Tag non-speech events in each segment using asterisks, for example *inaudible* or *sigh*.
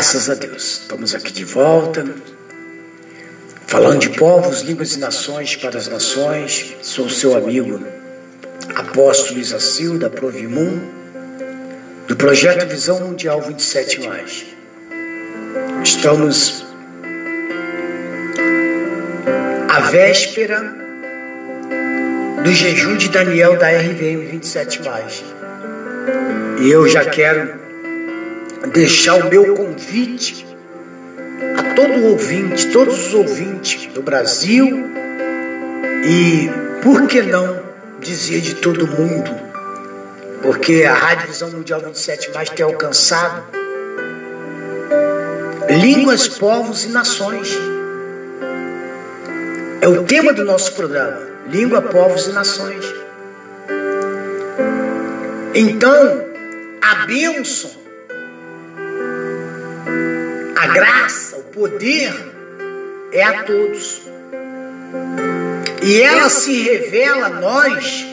Graças a Deus, estamos aqui de volta, falando de povos, línguas e nações para as nações. Sou seu amigo, apóstolo Isacil, da Provimum, do projeto Visão Mundial 27. Estamos à véspera do jejum de Daniel da RVM 27. E eu já quero deixar o meu convite a todo ouvinte, todos os ouvintes do Brasil e, por que não, dizer de todo mundo, porque a Rádio Visão Mundial 27 mais tem alcançado línguas, povos e nações. É o tema do nosso programa: língua, povos e nações. Então, a bênção graça, o poder é a todos. E ela se revela a nós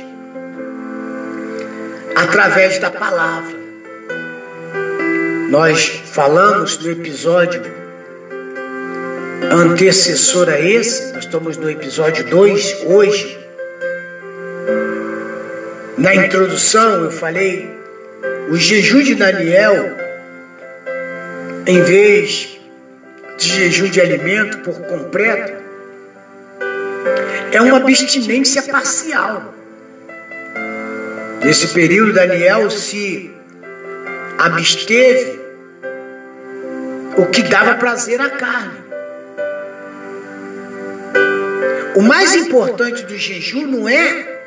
através da palavra. Nós falamos no episódio antecessor a esse, nós estamos no episódio 2 hoje. Na introdução eu falei o jejum de Daniel em vez de jejum de alimento por completo, é uma abstinência parcial. Nesse período, Daniel se absteve o que dava prazer à carne. O mais importante do jejum não é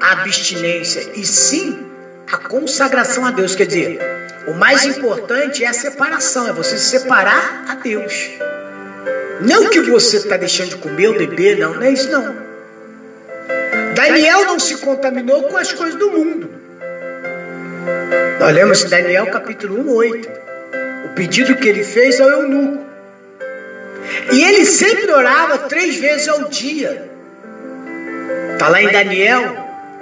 a abstinência, e sim a consagração a Deus. Quer dizer, o mais importante é a separação, é você se separar a Deus. Não que você está deixando de comer ou beber, não, não é isso não. Daniel não se contaminou com as coisas do mundo. Nós lemos em Daniel capítulo 1, 8. O pedido que ele fez ao eunuco. E ele sempre orava três vezes ao dia. Está lá em Daniel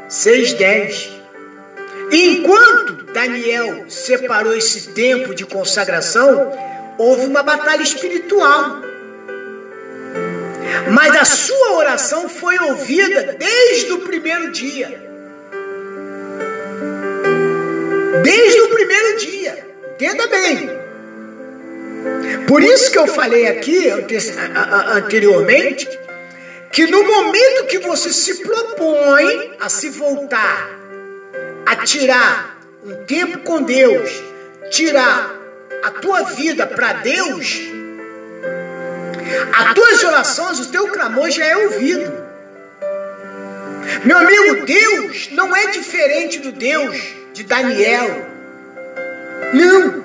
6, 10. E enquanto Daniel separou esse tempo de consagração, houve uma batalha espiritual. Mas a sua oração foi ouvida desde o primeiro dia. Desde o primeiro dia. Entenda bem. Por isso que eu falei aqui anteriormente que no momento que você se propõe a se voltar a tirar um tempo com Deus, tirar a tua vida para Deus, as tuas orações, o teu clamor já é ouvido. Meu amigo, Deus não é diferente do Deus de Daniel. Não.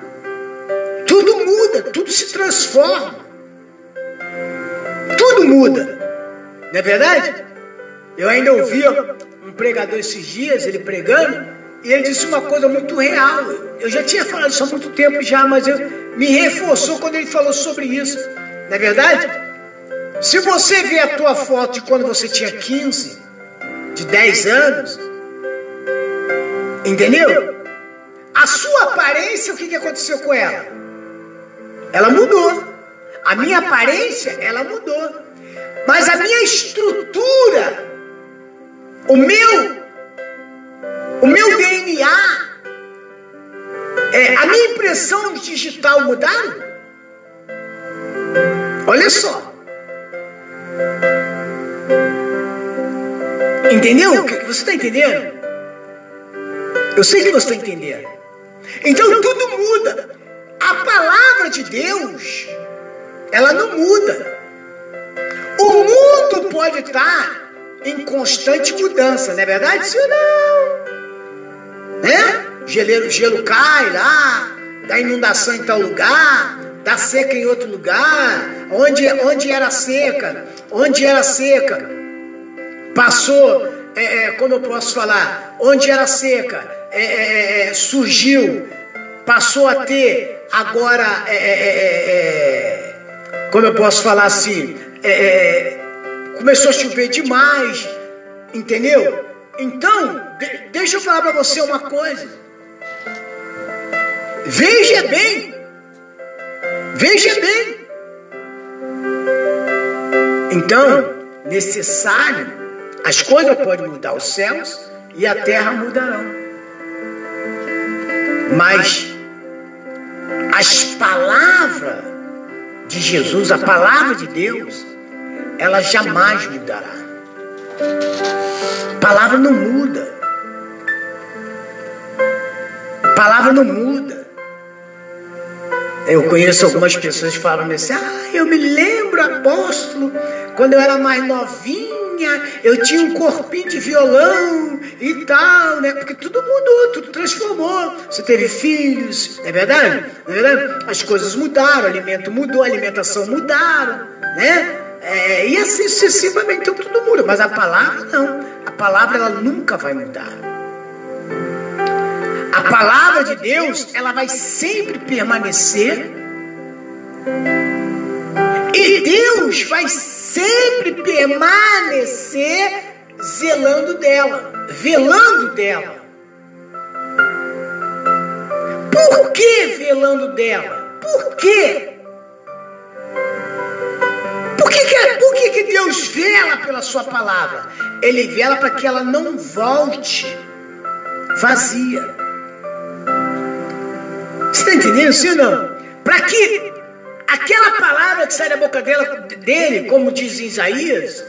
Tudo muda, tudo se transforma. Tudo muda. Não é verdade? Eu ainda ouvi um pregador esses dias, ele pregando, e ele disse uma coisa muito real. Eu já tinha falado isso há muito tempo já, mas eu, me reforçou quando ele falou sobre isso. Não é verdade? Se você vê a tua foto de quando você tinha 15, de 10 anos, entendeu? A sua aparência, o que, que aconteceu com ela? Ela mudou. A minha aparência, ela mudou. Mas a minha estrutura, o meu, o meu DNA, é, a minha impressão digital mudaram? Olha só. Entendeu? Você está entendendo? Eu sei que você está entendendo. Então tudo muda. A palavra de Deus, ela não muda. O mundo pode estar em constante mudança, não é verdade? Sim ou não? Né? Geleiro, gelo cai lá, dá inundação em tal lugar, dá seca em outro lugar. Onde, onde era seca? Onde era seca? Passou, é, é, como eu posso falar? Onde era seca? É, é, é surgiu, passou a ter agora, é, como eu posso falar assim? começou a chover demais, entendeu? Então, de, deixa eu falar para você uma coisa. Veja bem, veja bem. Então, necessário, as coisas podem mudar, os céus e a terra mudarão. Mas as palavras de Jesus, a palavra de Deus, ela jamais mudará. Palavra não muda. Palavra não muda. Eu conheço algumas pessoas que falam assim: ah, eu me lembro, apóstolo, quando eu era mais novinha, eu tinha um corpinho de violão e tal, né? Porque tudo mudou, tudo transformou. Você teve filhos, não é verdade? É verdade? As coisas mudaram, o alimento mudou, a alimentação mudaram, né? É, e assim sucessivamente, então tudo muda. Mas a palavra não. A palavra ela nunca vai mudar. A palavra de Deus, ela vai sempre permanecer. E Deus vai sempre permanecer zelando dela, velando dela. Por que velando dela? Por quê? Que, que, é, por que, que Deus vela pela sua palavra? Ele vela para que ela não volte vazia. Você está entendendo, sim ou não? Para que aquela palavra que sai da boca dela, dele, como diz Isaías,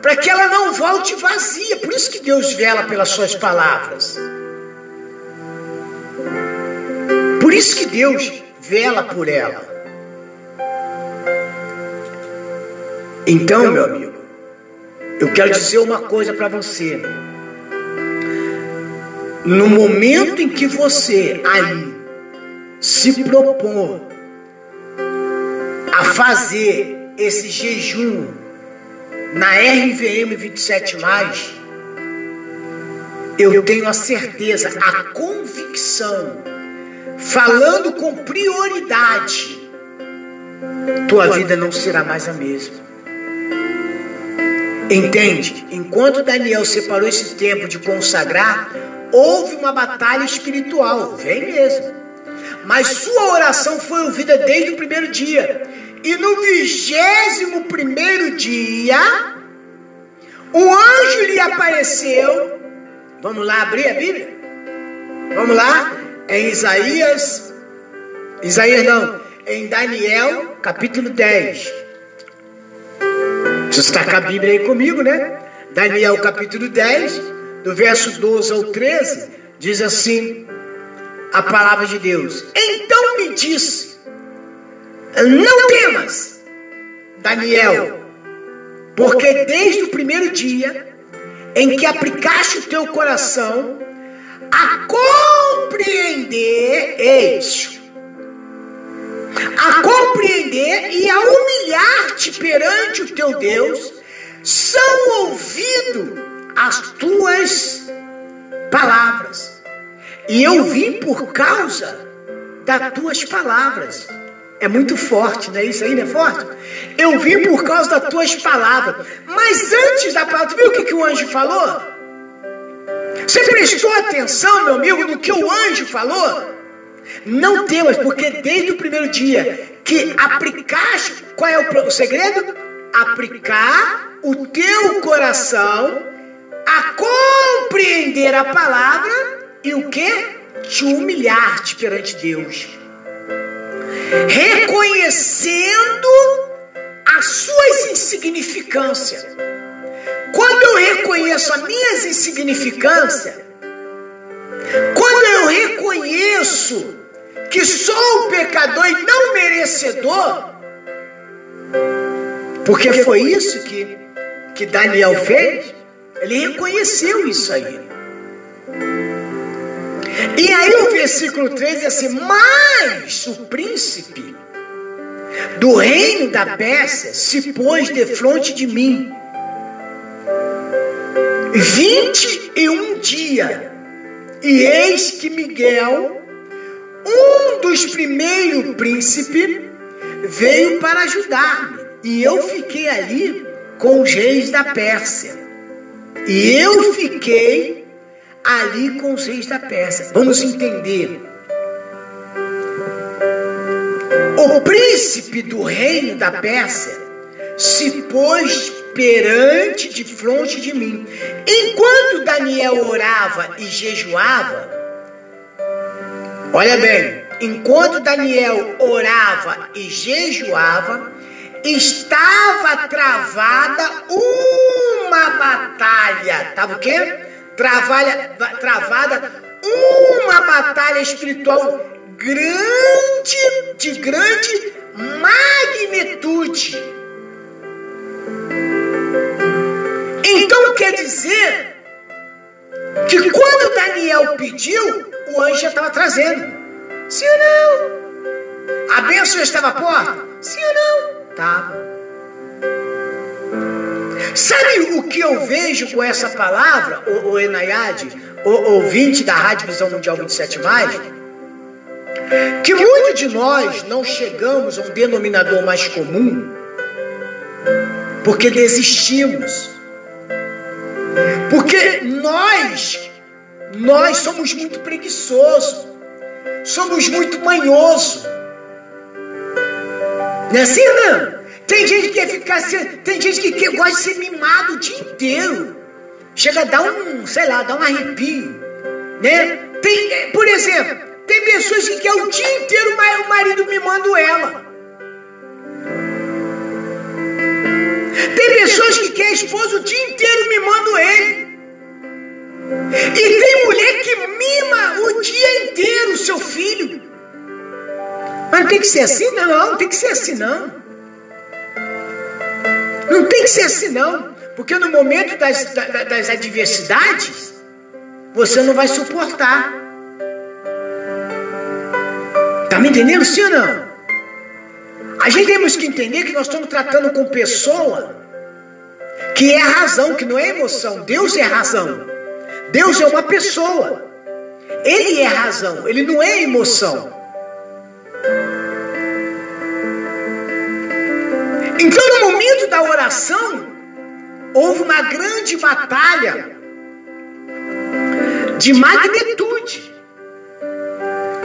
para que ela não volte vazia. Por isso que Deus vela pelas suas palavras. Por isso que Deus vela por ela. Então, meu amigo, eu quero dizer uma coisa para você. No momento em que você aí se propor a fazer esse jejum na RVM 27, eu tenho a certeza, a convicção, falando com prioridade, tua vida não será mais a mesma. Entende? Enquanto Daniel separou esse tempo de consagrar, houve uma batalha espiritual, vem mesmo. Mas sua oração foi ouvida desde o primeiro dia. E no vigésimo primeiro dia, um anjo lhe apareceu. Vamos lá abrir a Bíblia? Vamos lá? Em Isaías. Isaías não. Em Daniel, capítulo 10. Você está com a Bíblia aí comigo, né? Daniel capítulo 10, do verso 12 ao 13, diz assim a palavra de Deus. Então me disse, não temas, Daniel, porque desde o primeiro dia em que aplicaste o teu coração a compreender, eis, a compreender e a humilhar-te perante o teu Deus, são ouvido as tuas palavras. E eu vim por causa das tuas palavras. É muito forte, não é isso aí, não é forte? Eu vim por causa das tuas palavras. Mas antes da palavra, tu viu o que, que o anjo falou? Você prestou atenção, meu amigo, no que o anjo falou? Não temas, porque desde o primeiro dia que aplicaste, qual é o, o segredo? Aplicar o teu coração a compreender a palavra e o que? Te humilhar-te perante Deus. Reconhecendo as suas insignificâncias. Quando eu reconheço a minha insignificância, quando eu reconheço que sou pecador e não merecedor, porque foi isso que, que Daniel fez, ele reconheceu isso aí. E aí o versículo 3 diz assim: Mas o príncipe do reino da Pérsia se pôs de frente de mim. Vinte e um dia, e eis que Miguel, um dos primeiros príncipes, veio para ajudar-me. E eu fiquei ali com os reis da Pérsia. E eu fiquei ali com os reis da Pérsia. Vamos entender. O príncipe do reino da Pérsia se pôs perante de frente de mim. Enquanto Daniel orava e jejuava, olha bem, enquanto Daniel orava e jejuava, estava travada uma batalha. Estava o quê? Travalha, travada uma batalha espiritual grande, de grande magnitude. Então quer dizer que quando Daniel pediu, o anjo já estava trazendo. Sim ou não? A bênção já estava à porta? Sim ou não? Estava. Sabe o que eu vejo com essa palavra, o, o Enayade, o ouvinte da Rádio Visão Mundial 27? Que muitos de nós não chegamos a um denominador mais comum porque desistimos. Porque nós, nós somos muito preguiçosos, somos muito manhosos. Não é assim, não? Tem gente que quer ficar, tem gente que quer, gosta de ser mimado o dia inteiro. Chega a dar um, sei lá, dar um arrepio, né? Tem, por exemplo, tem pessoas que querem o dia inteiro o marido mimando ela. Tem pessoas que querem a esposa o dia inteiro mimando ele. E tem mulher que mima o dia inteiro o seu filho. Mas não tem que ser assim, não. Não tem que ser assim, não. Não tem que ser assim, não. Porque no momento das, das adversidades, você não vai suportar. Está me entendendo, sim ou não? A gente temos que entender que nós estamos tratando com pessoa que é razão, que não é emoção. Deus é razão. Deus é uma pessoa. Ele é razão, ele não é emoção. Então, no momento da oração, houve uma grande batalha de magnitude.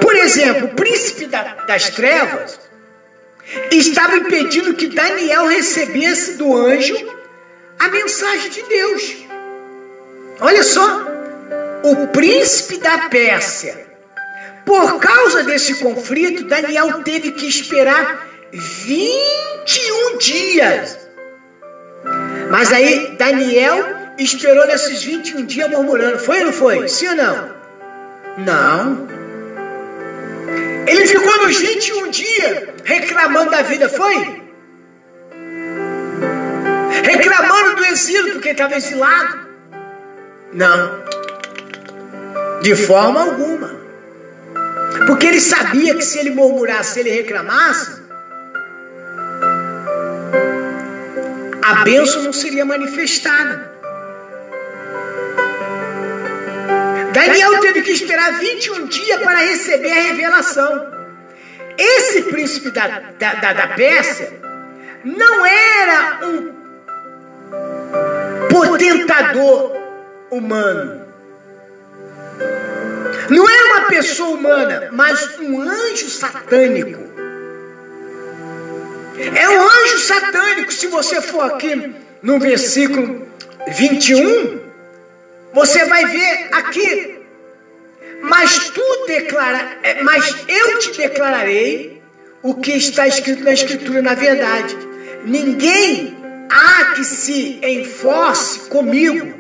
Por exemplo, o príncipe das trevas estava impedindo que Daniel recebesse do anjo a mensagem de Deus. Olha só, o príncipe da Pérsia, por causa desse conflito, Daniel teve que esperar 21 dias. Mas aí Daniel esperou nesses 21 dias murmurando. Foi ou não foi? Sim ou não? Não. Ele ficou nos 21 dias reclamando da vida, foi? Reclamando do exílio porque estava exilado? Não. De forma alguma. Porque ele sabia que se ele murmurasse, se ele reclamasse, a bênção não seria manifestada. Daniel teve que esperar 21 dias para receber a revelação. Esse príncipe da, da, da, da Pérsia não era um potentador humano. Não era uma pessoa humana, mas um anjo satânico. É um anjo satânico. Se você for aqui no versículo 21, você vai ver aqui. Mas tu declara, é, mas eu te declararei o que está escrito na escritura na verdade. Ninguém há que se enforce comigo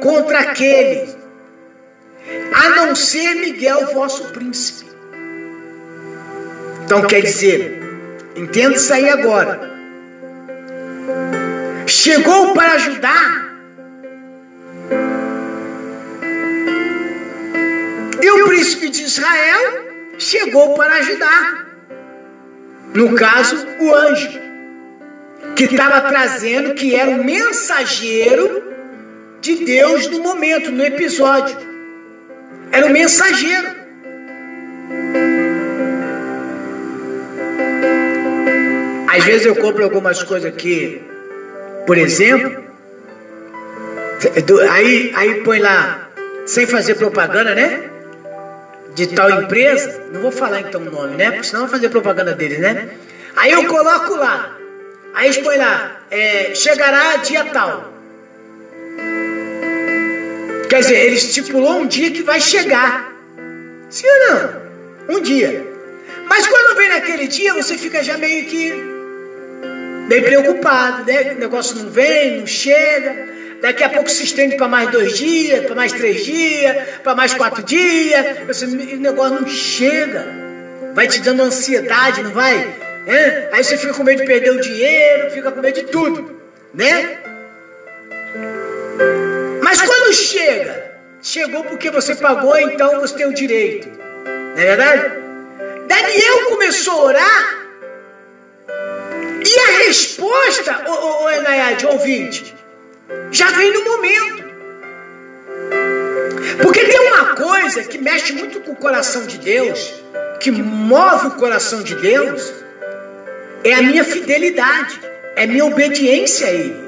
contra aquele, a não ser Miguel, vosso príncipe. Então quer dizer, entenda isso aí agora. Chegou para ajudar. E o príncipe de Israel chegou para ajudar. No caso, o anjo, que estava trazendo, que era o mensageiro de Deus no momento, no episódio. Era o mensageiro. Às vezes eu compro algumas coisas aqui, por exemplo, aí, aí põe lá, sem fazer propaganda, né? De tal empresa, não vou falar então o nome, né? Porque senão vou fazer propaganda deles, né? Aí eu coloco lá, aí põem lá, é, chegará dia tal. Quer dizer, ele estipulou um dia que vai chegar. Sim ou não? Um dia. Mas quando vem naquele dia, você fica já meio que bem preocupado, né? O negócio não vem, não chega. Daqui a pouco se estende para mais dois dias, para mais três dias, para mais quatro dias. Você, o negócio não chega. Vai te dando ansiedade, não vai? É? Aí você fica com medo de perder o dinheiro, fica com medo de tudo, né? Chega, chegou porque você pagou, então você tem o direito. Não é verdade? Daniel começou a orar e a resposta, ô, ô, ô ouvinte, já vem no momento. Porque tem uma coisa que mexe muito com o coração de Deus, que move o coração de Deus, é a minha fidelidade, é a minha obediência a Ele,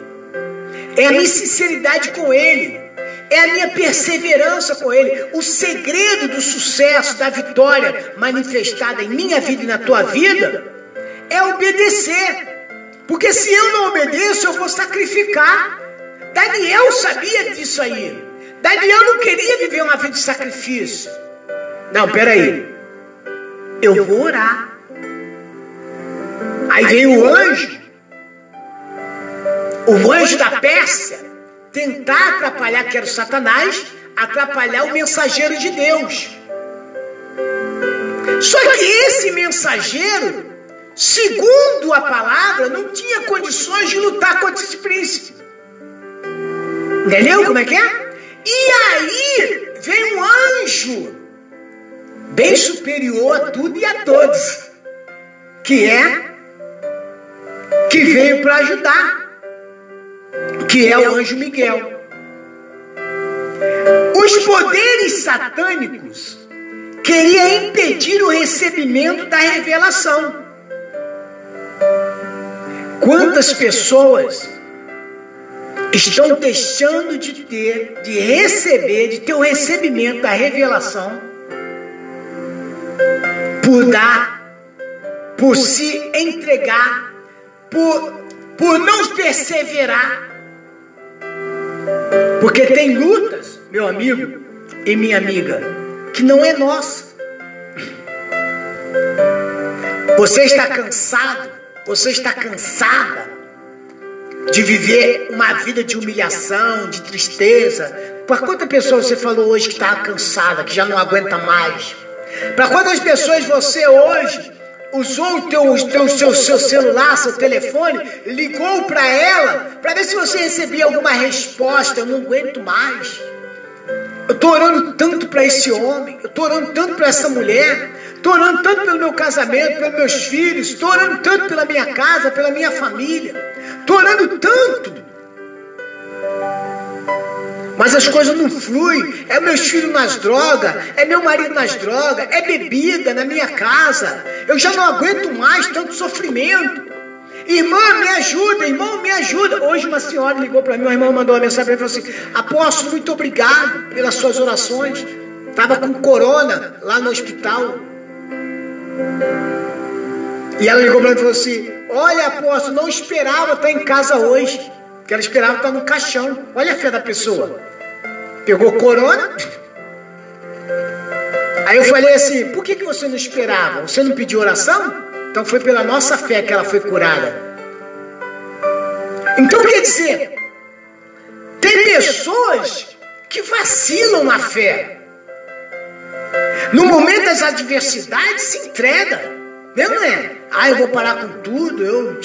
é a minha sinceridade com Ele, é a minha perseverança com Ele. O segredo do sucesso, da vitória manifestada em minha vida e na tua vida é obedecer. Porque se eu não obedeço, eu vou sacrificar. Daniel sabia disso aí. Daniel não queria viver uma vida de sacrifício. Não, peraí. Eu vou orar. Aí veio o anjo. O anjo da Pérsia tentar atrapalhar, que era o Satanás, atrapalhar o mensageiro de Deus. Só que esse mensageiro segundo a palavra, não tinha condições de lutar contra esse príncipe. Entendeu como é que é? E aí vem um anjo, bem superior a tudo e a todos, que é que veio para ajudar, que é o anjo Miguel. Os poderes satânicos queriam impedir o recebimento da revelação. Quantas pessoas estão deixando de ter, de receber, de ter o recebimento da revelação por dar, por se entregar, por, por não perseverar. Porque tem lutas, meu amigo e minha amiga, que não é nossa. Você está cansado você está cansada de viver uma vida de humilhação, de tristeza? Para quantas pessoas você falou hoje que está cansada, que já não aguenta mais? Para quantas pessoas você hoje usou o teu, seu, seu celular, seu telefone, ligou para ela para ver se você recebia alguma resposta? Eu não aguento mais. Eu estou orando tanto para esse homem, eu estou orando tanto para essa mulher, estou orando tanto pelo meu casamento, pelos meus filhos, estou orando tanto pela minha casa, pela minha família, estou orando tanto. Mas as coisas não fluem. É meus filhos nas drogas, é meu marido nas drogas, é bebida na minha casa. Eu já não aguento mais tanto sofrimento. Irmã, me ajuda, irmão, me ajuda. Hoje uma senhora ligou para mim, uma irmã mandou uma mensagem e falou assim: Apóstolo, muito obrigado pelas suas orações. Estava com corona lá no hospital. E ela ligou para mim e falou assim: Olha, apóstolo, não esperava estar em casa hoje. Que ela esperava estar no caixão. Olha a fé da pessoa. Pegou corona. Aí eu falei assim: Por que, que você não esperava? Você não pediu oração? Então foi pela nossa fé que ela foi curada. Então quer dizer, tem pessoas que vacilam na fé. No momento das adversidades, se entrega. Não é? Ah, eu vou parar com tudo, eu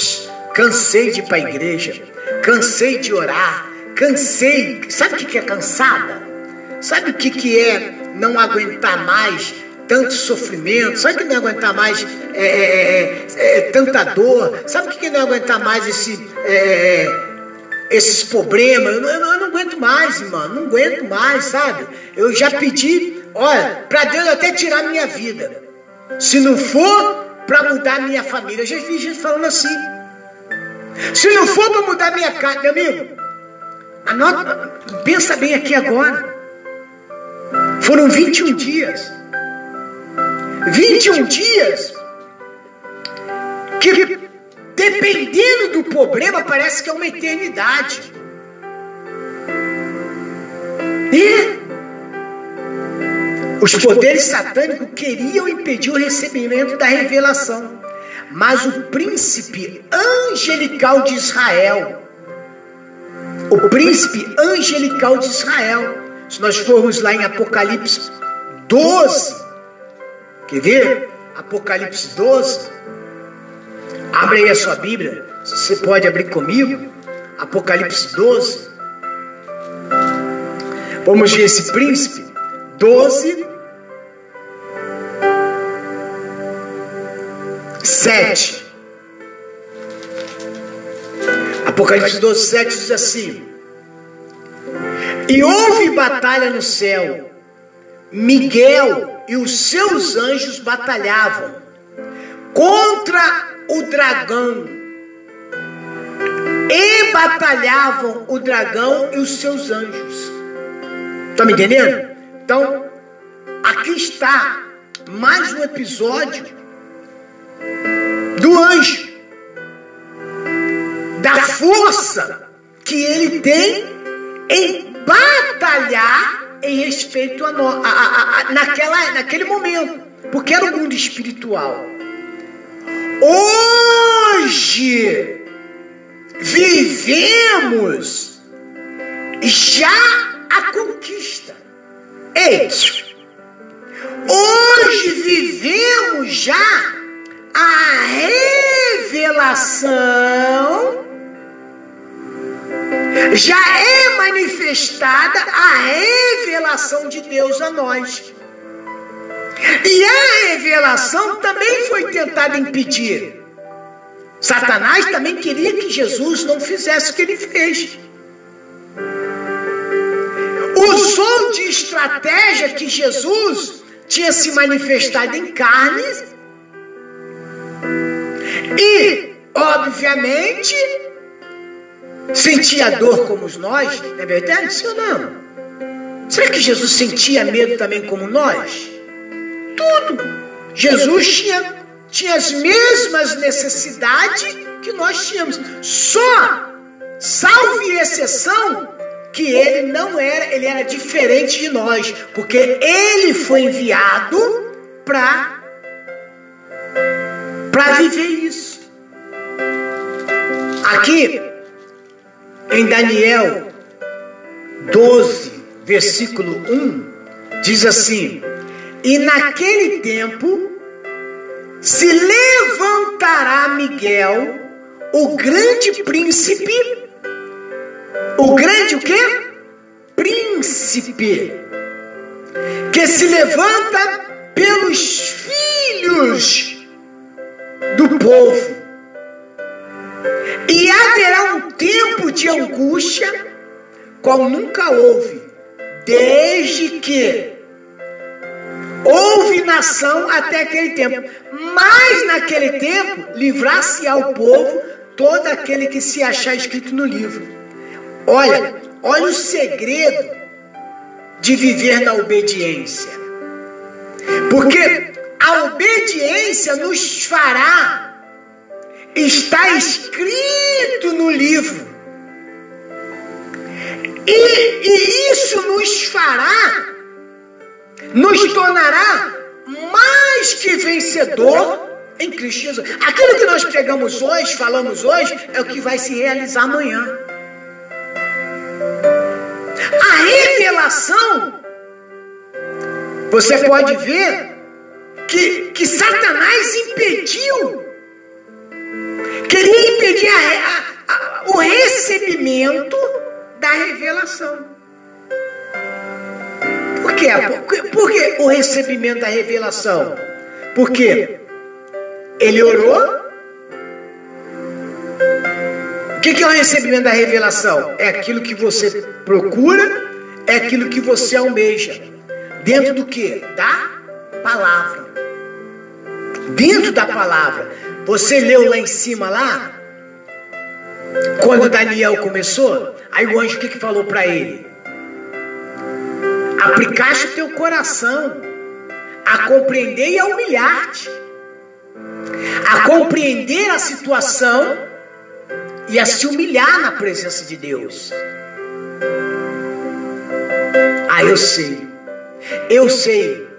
cansei de ir para a igreja, cansei de orar, cansei. Sabe o que é cansada? Sabe o que é não aguentar mais tanto sofrimento? Sabe o que não é aguentar mais é, é, é, é tanta dor? Sabe o que não aguentar mais esse, esses problemas? Eu, eu, eu não aguento mais, irmão, não aguento mais, sabe? Eu já pedi, olha, para Deus até tirar minha vida. Se não for para mudar minha família, eu já vi gente falando assim. Se não for para mudar minha casa, meu amigo, anota, pensa bem aqui agora. Foram 21 dias. 21 dias que, dependendo do problema, parece que é uma eternidade. E os poderes satânicos queriam impedir o recebimento da revelação. Mas o príncipe angelical de Israel, o príncipe angelical de Israel, se nós formos lá em Apocalipse 12, quer ver? Apocalipse 12, abre aí a sua Bíblia, você pode abrir comigo, Apocalipse 12, vamos ver esse príncipe, 12, 7. Apocalipse 12, 7 diz assim: E houve batalha no céu, Miguel e os seus anjos batalhavam contra o dragão. E batalhavam o dragão e os seus anjos. Está me entendendo? Então, aqui está mais um episódio do anjo, da força que ele tem em batalhar em respeito a, nós, a, a, a, naquela, naquele momento, porque era o mundo espiritual. Hoje vivemos já a conquista. Ei, hoje vivemos já a revelação já é manifestada a revelação de Deus a nós. E a revelação também foi tentada impedir. Satanás também queria que Jesus não fizesse o que ele fez. Usou de estratégia que Jesus tinha se manifestado em carne e, obviamente, sentia dor como nós, é verdade? Sim ou não? Será que Jesus sentia medo também como nós? Tudo. Jesus tinha, tinha as mesmas necessidades que nós tínhamos. Só, salve exceção, que ele não era, ele era diferente de nós, porque ele foi enviado para para viver isso. Aqui em Daniel 12, versículo 1, diz assim: E naquele tempo se levantará Miguel, o grande príncipe, o grande o quê? Príncipe, que se levanta pelos filhos do povo. E haverá um tempo de angústia, qual nunca houve, desde que houve nação até aquele tempo. Mas naquele tempo, livrar-se ao povo todo aquele que se achar escrito no livro. Olha, olha o segredo de viver na obediência. Porque a obediência nos fará, está escrito no livro. E, e isso nos fará, nos tornará mais que vencedor em Cristo Jesus. Aquilo que nós pregamos hoje, falamos hoje, é o que vai se realizar amanhã. A revelação, você pode ver que, que Satanás impediu, queria impedir a, a, a, o recebimento da revelação. Por quê? Por, por que o recebimento da revelação? Porque ele orou. O que, que é o recebimento da revelação? É aquilo que você procura, é aquilo que você almeja. Dentro do que? Da palavra. Dentro da palavra. Você leu lá em cima lá? Quando Daniel começou, aí o anjo o que, que falou para ele? Aplicaste o teu coração a compreender e a humilhar-te, a compreender a situação e a se humilhar na presença de Deus. Ah, eu sei, eu sei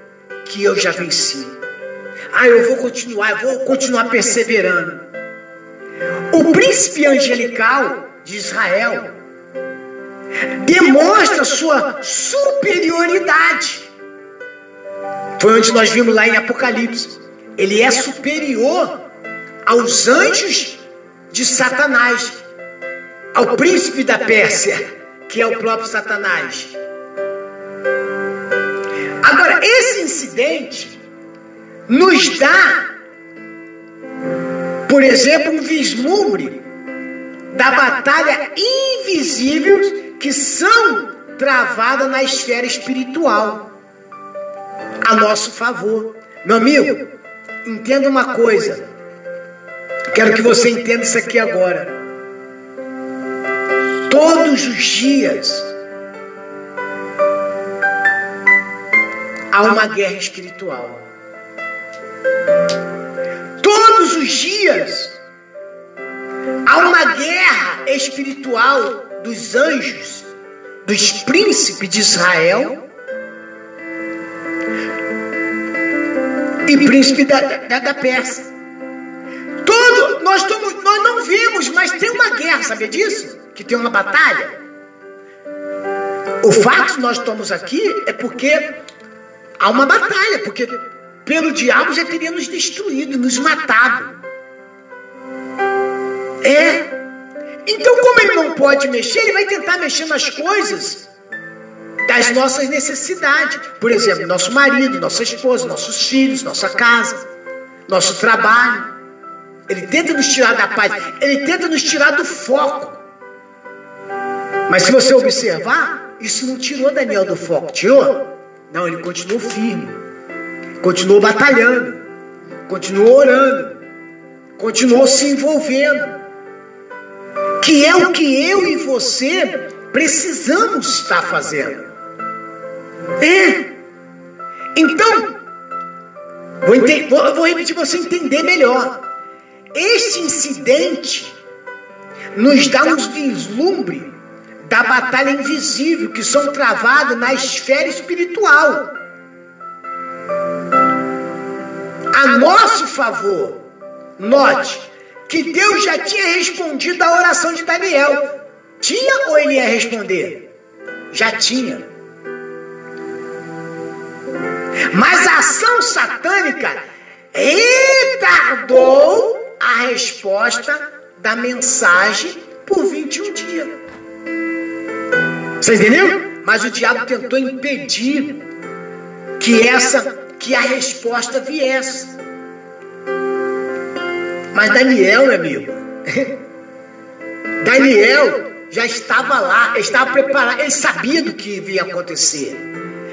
que eu já venci. Ah, eu vou continuar, eu vou continuar perseverando. O príncipe angelical de Israel demonstra sua superioridade. Foi onde nós vimos lá em Apocalipse. Ele é superior aos anjos de Satanás, ao príncipe da Pérsia, que é o próprio Satanás. Agora, esse incidente nos dá, por exemplo, um vislumbre da batalha invisível que são travadas na esfera espiritual a nosso favor. Meu amigo, entenda uma coisa. Quero que você entenda isso aqui agora. Todos os dias há uma guerra espiritual. Todos os dias há uma guerra espiritual dos anjos, dos príncipes de Israel e príncipe da, da, da Pérsia. Todo, nós, tomos, nós não vimos, mas tem uma guerra, sabia disso? Que tem uma batalha. O fato de nós estamos aqui é porque há uma batalha, porque pelo diabo já teria nos destruído, nos matado. É. Então, como ele não pode mexer, ele vai tentar mexer nas coisas das nossas necessidades. Por exemplo, nosso marido, nossa esposa, nossos filhos, nossa casa, nosso trabalho. Ele tenta nos tirar da paz, ele tenta nos tirar do foco. Mas se você observar, isso não tirou Daniel do foco, tirou? Não, ele continuou firme, continuou batalhando, continuou orando, continuou se envolvendo que é o que eu e você precisamos estar fazendo. É. Então, vou, vou, vou repetir para você entender melhor. Este incidente nos dá um vislumbre da batalha invisível que são travadas na esfera espiritual. A nosso favor, note, que Deus já tinha respondido a oração de Daniel. Tinha ou ele ia responder? Já tinha. Mas a ação satânica retardou a resposta da mensagem por 21 dias. Você entendeu? Mas o diabo tentou impedir que essa que a resposta viesse. Mas Daniel, meu amigo, *laughs* Daniel já estava lá, estava preparado, ele sabia do que ia acontecer.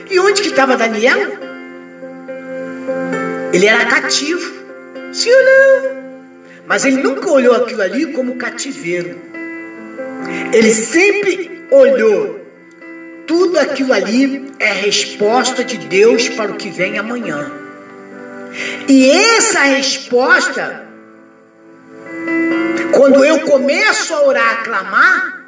E onde que estava Daniel? Ele era cativo, sim ou não? Mas ele nunca olhou aquilo ali como cativeiro. Ele sempre olhou. Tudo aquilo ali é resposta de Deus para o que vem amanhã. E essa resposta quando eu começo a orar, a clamar,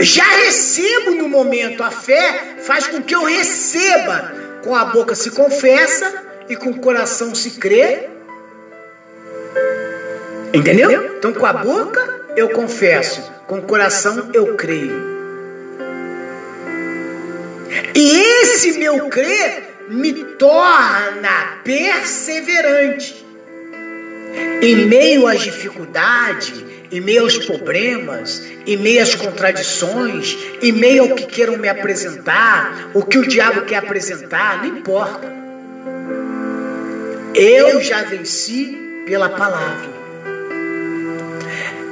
já recebo no momento a fé, faz com que eu receba. Com a boca se confessa e com o coração se crê. Entendeu? Então com a boca eu confesso, com o coração eu creio. E esse meu crer me torna perseverante. Em meio às dificuldades, em meio aos problemas, em meio às contradições, em meio ao que queiram me apresentar, o que o diabo quer apresentar, não importa. Eu já venci pela palavra.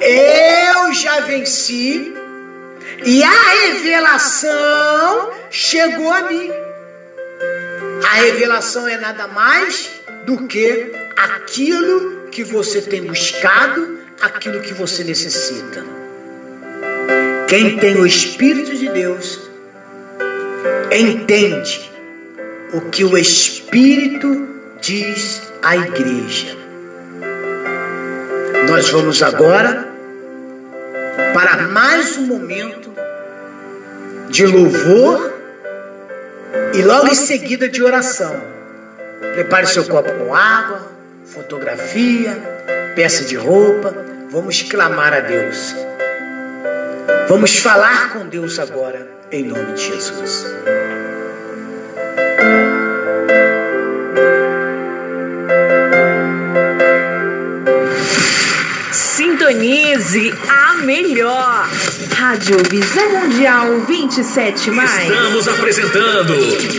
Eu já venci e a revelação chegou a mim. A revelação é nada mais do que aquilo que você tem buscado, aquilo que você necessita. Quem tem o Espírito de Deus entende o que o Espírito diz à igreja. Nós vamos agora para mais um momento de louvor e logo em seguida de oração. Prepare seu copo com água, fotografia, peça de roupa. Vamos clamar a Deus. Vamos falar com Deus agora, em nome de Jesus. Sintonize a melhor. Rádio Visão Mundial 27 mais. Estamos apresentando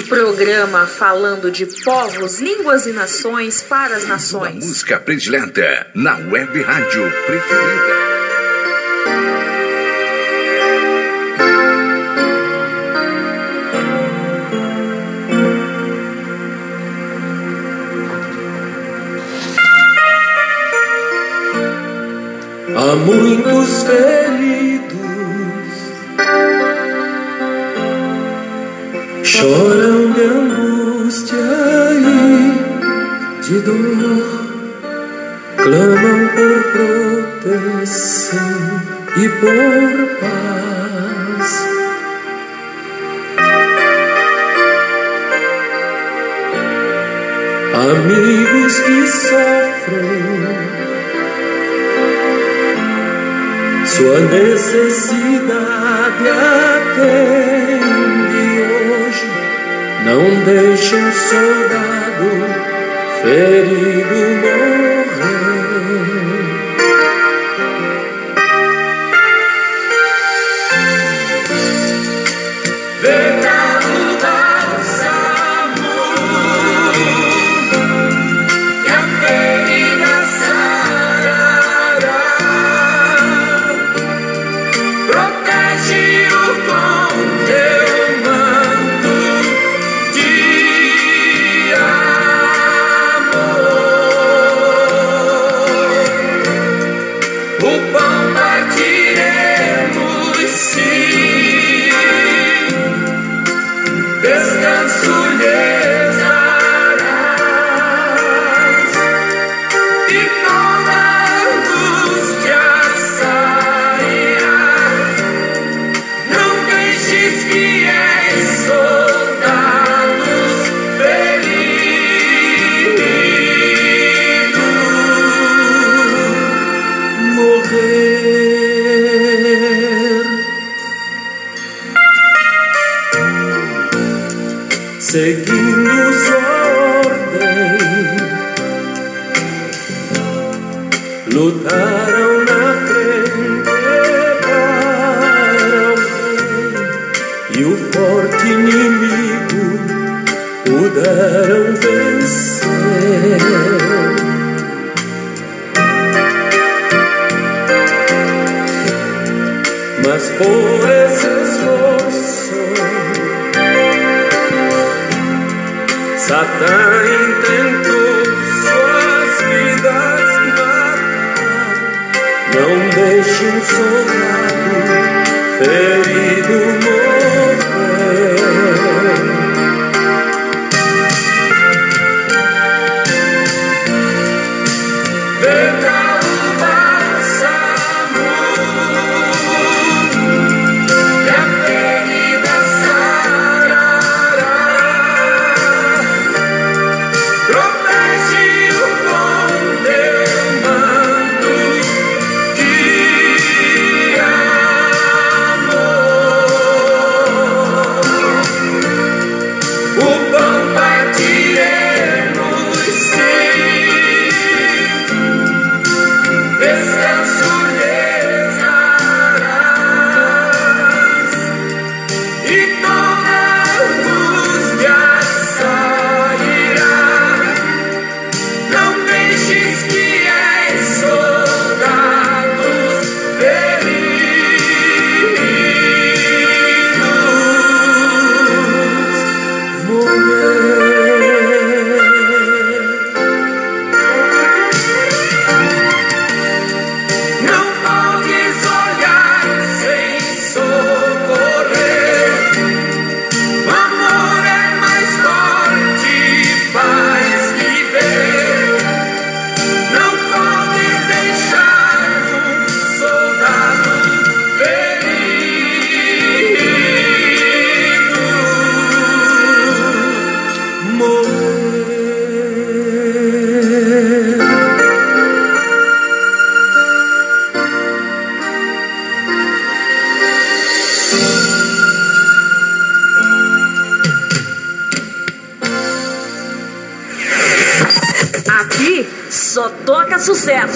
Programa falando de povos, línguas e nações para as nações. música predileta na web rádio preferida. Há muitos feridos choram de angústia e de dor, clamam por proteção e por paz. Amigos que sofrem Sua necessidade atende hoje. Não deixe um soldado ferido morrer.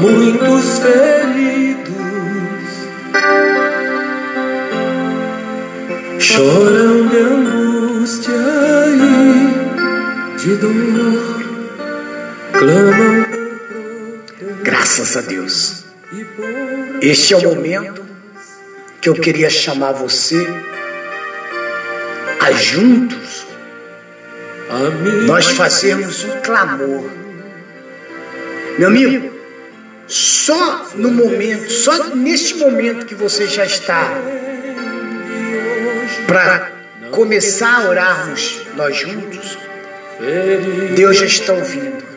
Muitos feridos choram de angústia e de dor, clamam. Graças a Deus. Este é o momento que eu queria chamar você a juntos nós fazermos um clamor. Meu amigo, só no momento, só neste momento que você já está para começar a orarmos nós juntos, Deus já está ouvindo.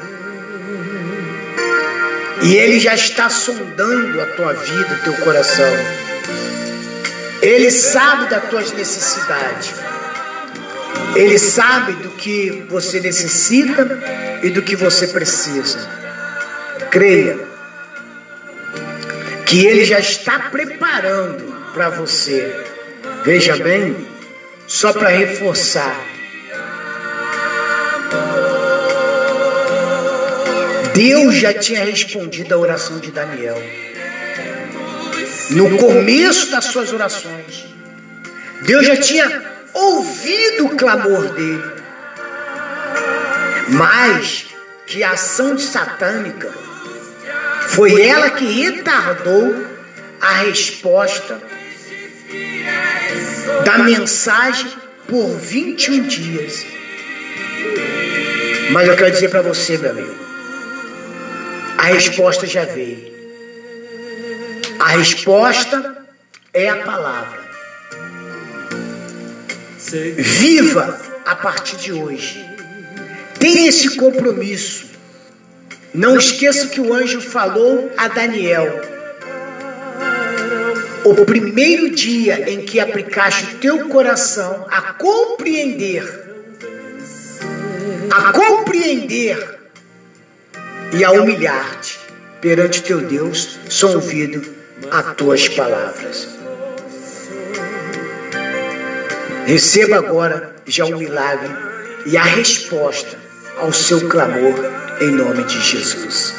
E Ele já está sondando a tua vida, o teu coração. Ele sabe das tuas necessidades. Ele sabe do que você necessita e do que você precisa. Creia que Ele já está preparando para você. Veja bem, só para reforçar. Deus já tinha respondido a oração de Daniel. No começo das suas orações, Deus já tinha ouvido o clamor dele. Mas que a ação satânica foi ela que retardou a resposta da mensagem por 21 dias. Mas eu quero dizer para você, meu amigo, a resposta já veio. A resposta é a palavra. Viva a partir de hoje. Tenha esse compromisso. Não esqueça que o anjo falou a Daniel. O primeiro dia em que aplicaste o teu coração a compreender, a compreender e a humilhar-te perante teu Deus, são ouvido as tuas palavras. Receba agora já o milagre e a resposta ao seu clamor em nome de Jesus.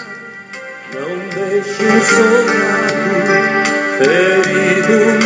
Não deixe o soldado ferido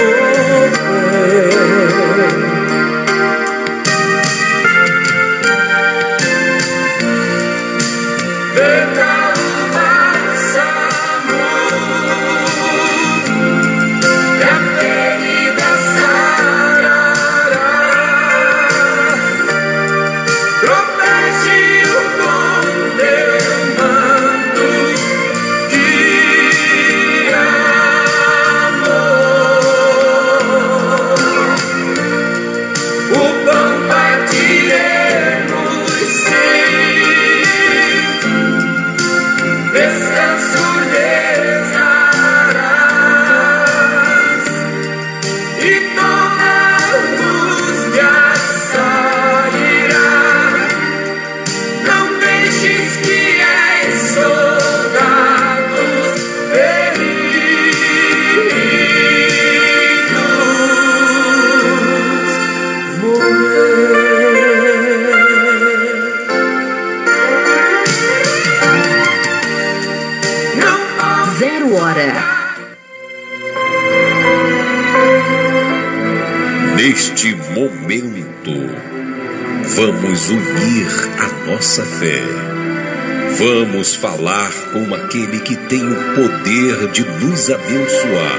nos abençoar,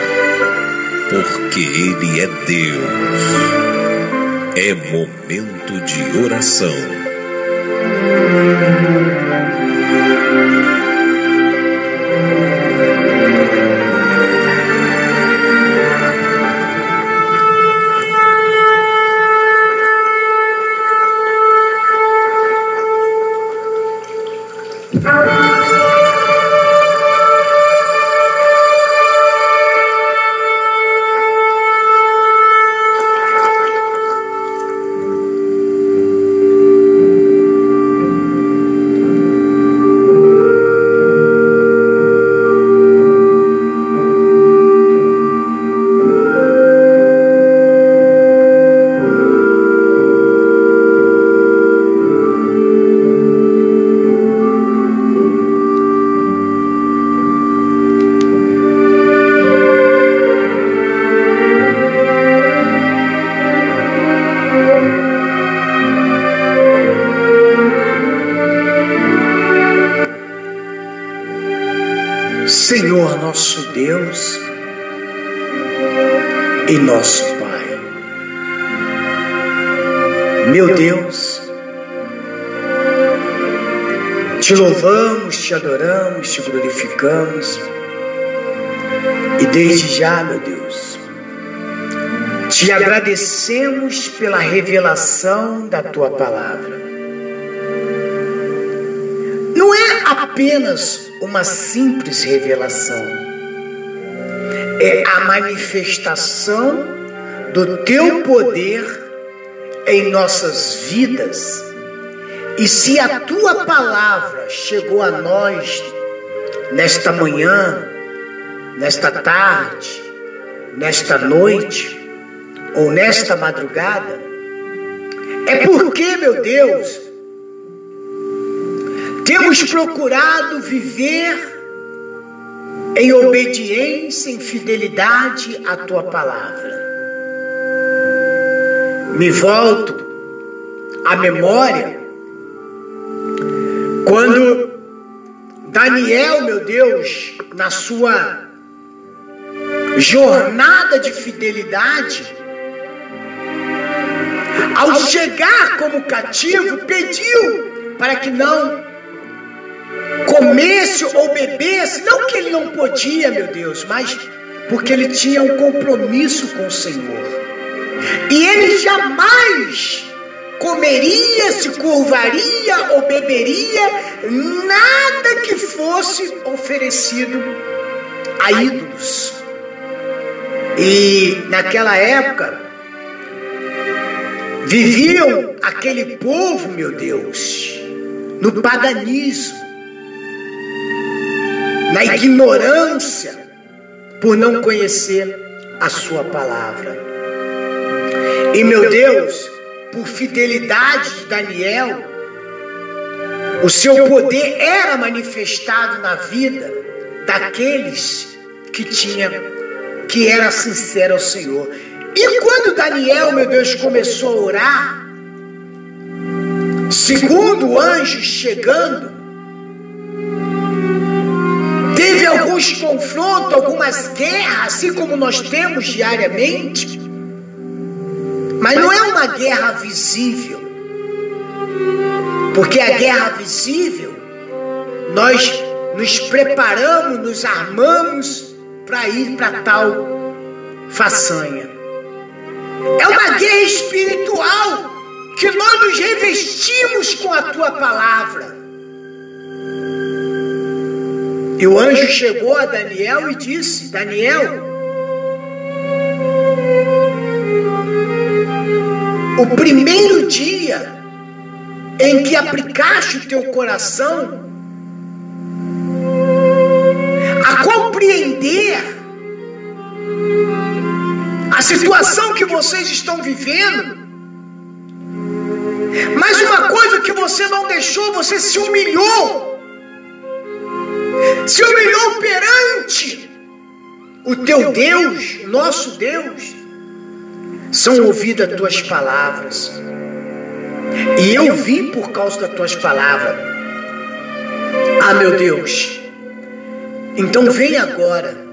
porque Ele é Deus. É momento de oração. Te agradecemos pela revelação da tua palavra. Não é apenas uma simples revelação, é a manifestação do teu poder em nossas vidas. E se a tua palavra chegou a nós nesta manhã, nesta tarde, nesta noite ou nesta madrugada, é porque, meu Deus, temos procurado viver em obediência, em fidelidade à tua palavra. Me volto à memória quando Daniel, meu Deus, na sua jornada de fidelidade, ao chegar como cativo, pediu para que não comesse ou bebesse, não que ele não podia, meu Deus, mas porque ele tinha um compromisso com o Senhor. E ele jamais comeria, se curvaria ou beberia nada que fosse oferecido a ídolos. E naquela época viviam aquele povo, meu Deus, no paganismo, na ignorância, por não conhecer a sua palavra. E meu Deus, por fidelidade de Daniel, o seu poder era manifestado na vida daqueles que tinha que era sincero ao Senhor. E quando Daniel, meu Deus, começou a orar, segundo o anjo chegando, teve alguns confrontos, algumas guerras, assim como nós temos diariamente, mas não é uma guerra visível, porque a guerra visível, nós nos preparamos, nos armamos para ir para tal façanha. É uma guerra espiritual que nós nos revestimos com a tua palavra. E o anjo chegou a Daniel e disse: Daniel, o primeiro dia em que aplicaste o teu coração a compreender a situação que vocês estão vivendo, mas uma coisa que você não deixou, você se humilhou se humilhou perante o teu Deus, nosso Deus, são ouvidas as tuas palavras. E eu vi por causa das tuas palavras. Ah, meu Deus. Então vem agora.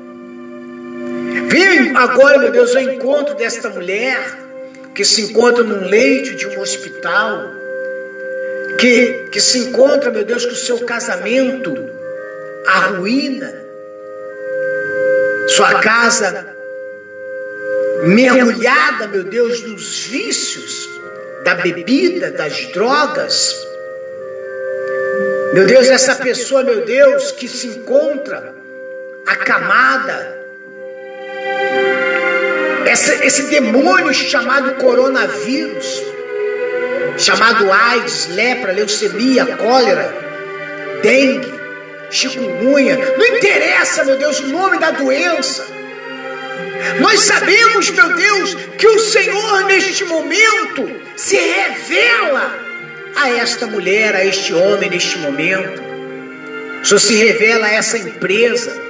Vem agora, meu Deus, ao encontro desta mulher que se encontra num leito de um hospital. Que, que se encontra, meu Deus, com o seu casamento a ruína, sua casa mergulhada, meu Deus, nos vícios da bebida, das drogas. Meu Deus, essa pessoa, meu Deus, que se encontra acamada, essa, esse demônio chamado coronavírus, chamado AIDS, lepra, leucemia, cólera, dengue, chikungunya, não interessa, meu Deus, o nome da doença. Nós sabemos, meu Deus, que o Senhor neste momento se revela a esta mulher, a este homem neste momento. O Senhor se revela a essa empresa.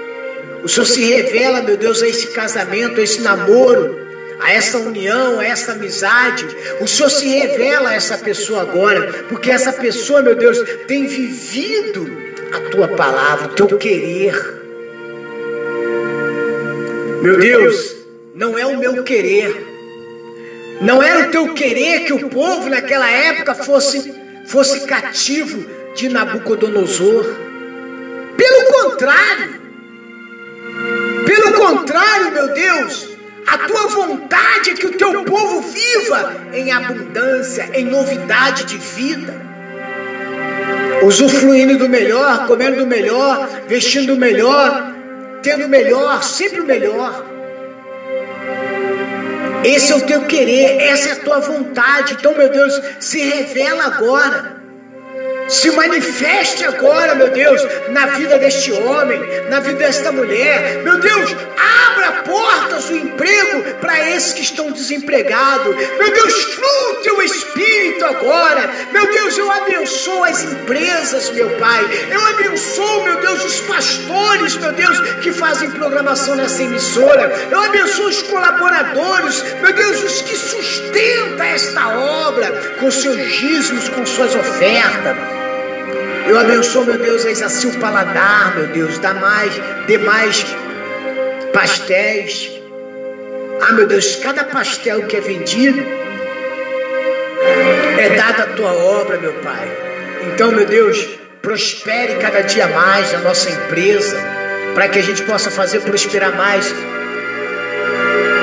O Senhor se revela, meu Deus, a esse casamento, a esse namoro, a essa união, a essa amizade. O Senhor se revela a essa pessoa agora, porque essa pessoa, meu Deus, tem vivido a tua palavra, o teu querer. Meu Deus, não é o meu querer. Não era o teu querer que o povo naquela época fosse, fosse cativo de Nabucodonosor. Pelo contrário, pelo contrário, meu Deus, a tua vontade é que o teu povo viva em abundância, em novidade de vida, usufruindo do melhor, comendo do melhor, vestindo o melhor, tendo o melhor, sempre o melhor. Esse é o teu querer, essa é a tua vontade. Então, meu Deus, se revela agora. Se manifeste agora, meu Deus, na vida deste homem, na vida desta mulher. Meu Deus, abra portas do emprego para esses que estão desempregados. Meu Deus, flua o teu espírito agora. Meu Deus, eu abençoo as empresas, meu Pai. Eu abençoo, meu Deus, os pastores, meu Deus, que fazem programação nessa emissora. Eu abençoo os colaboradores, meu Deus, os que sustentam esta obra com seus dízimos, com suas ofertas. Eu abençoo, meu Deus, a exercer o paladar, meu Deus, dá mais, dê mais pastéis. Ah, meu Deus, cada pastel que é vendido é dado a tua obra, meu Pai. Então, meu Deus, prospere cada dia mais a nossa empresa, para que a gente possa fazer prosperar mais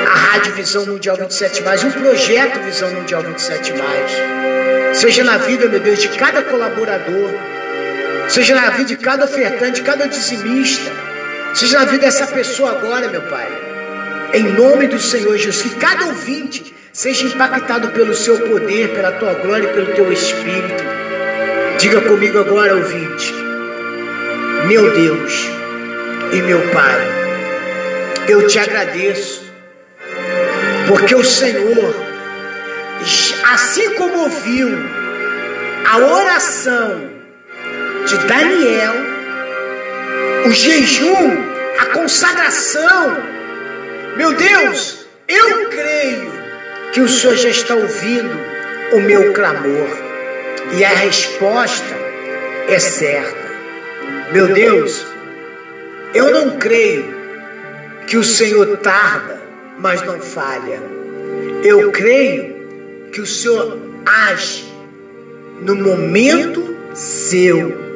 a Rádio Visão Mundial 27 mais, um projeto Visão Mundial 27 mais. Seja na vida, meu Deus, de cada colaborador seja na vida de cada ofertante, de cada dizimista, seja na vida dessa pessoa agora, meu Pai. Em nome do Senhor Jesus, que cada ouvinte seja impactado pelo seu poder, pela tua glória e pelo teu espírito. Diga comigo agora, ouvinte, meu Deus e meu Pai, eu te agradeço, porque o Senhor, assim como ouviu a oração de Daniel, o jejum, a consagração. Meu Deus, eu creio que o Senhor já está ouvindo o meu clamor e a resposta é certa. Meu Deus, eu não creio que o Senhor tarda, mas não falha. Eu creio que o Senhor age no momento seu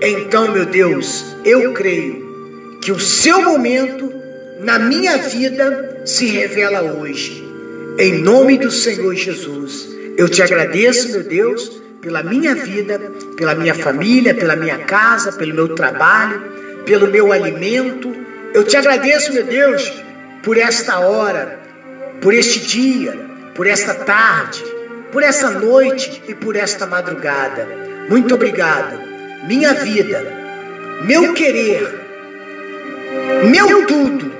então, meu Deus, eu creio que o seu momento na minha vida se revela hoje. Em nome do Senhor Jesus, eu te agradeço, meu Deus, pela minha vida, pela minha família, pela minha casa, pelo meu trabalho, pelo meu alimento. Eu te agradeço, meu Deus, por esta hora, por este dia, por esta tarde, por esta noite e por esta madrugada. Muito obrigado minha vida, meu querer, meu tudo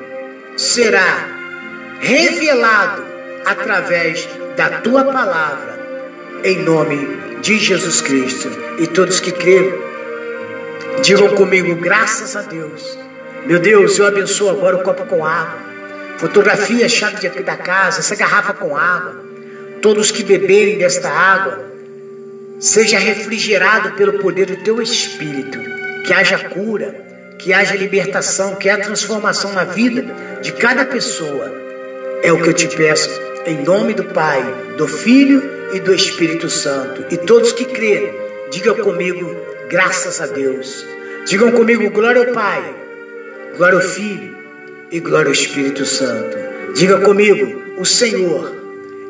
será revelado através da tua palavra, em nome de Jesus Cristo. E todos que creem, digam comigo, graças a Deus. Meu Deus, eu abençoo agora o copo com água, fotografia, chave da casa, essa garrafa com água. Todos que beberem desta água seja refrigerado pelo poder do teu espírito, que haja cura, que haja libertação, que haja transformação na vida de cada pessoa. É o que eu te peço, em nome do Pai, do Filho e do Espírito Santo. E todos que crêem, digam comigo, graças a Deus. Digam comigo, glória ao Pai, glória ao Filho e glória ao Espírito Santo. Diga comigo, o Senhor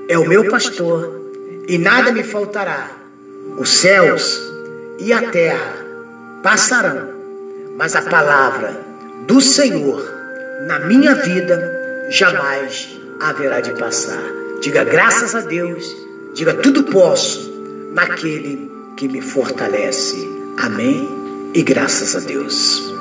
é o meu pastor e nada me faltará. Os céus e a terra passarão, mas a palavra do Senhor na minha vida jamais haverá de passar. Diga graças a Deus, diga tudo posso naquele que me fortalece. Amém e graças a Deus.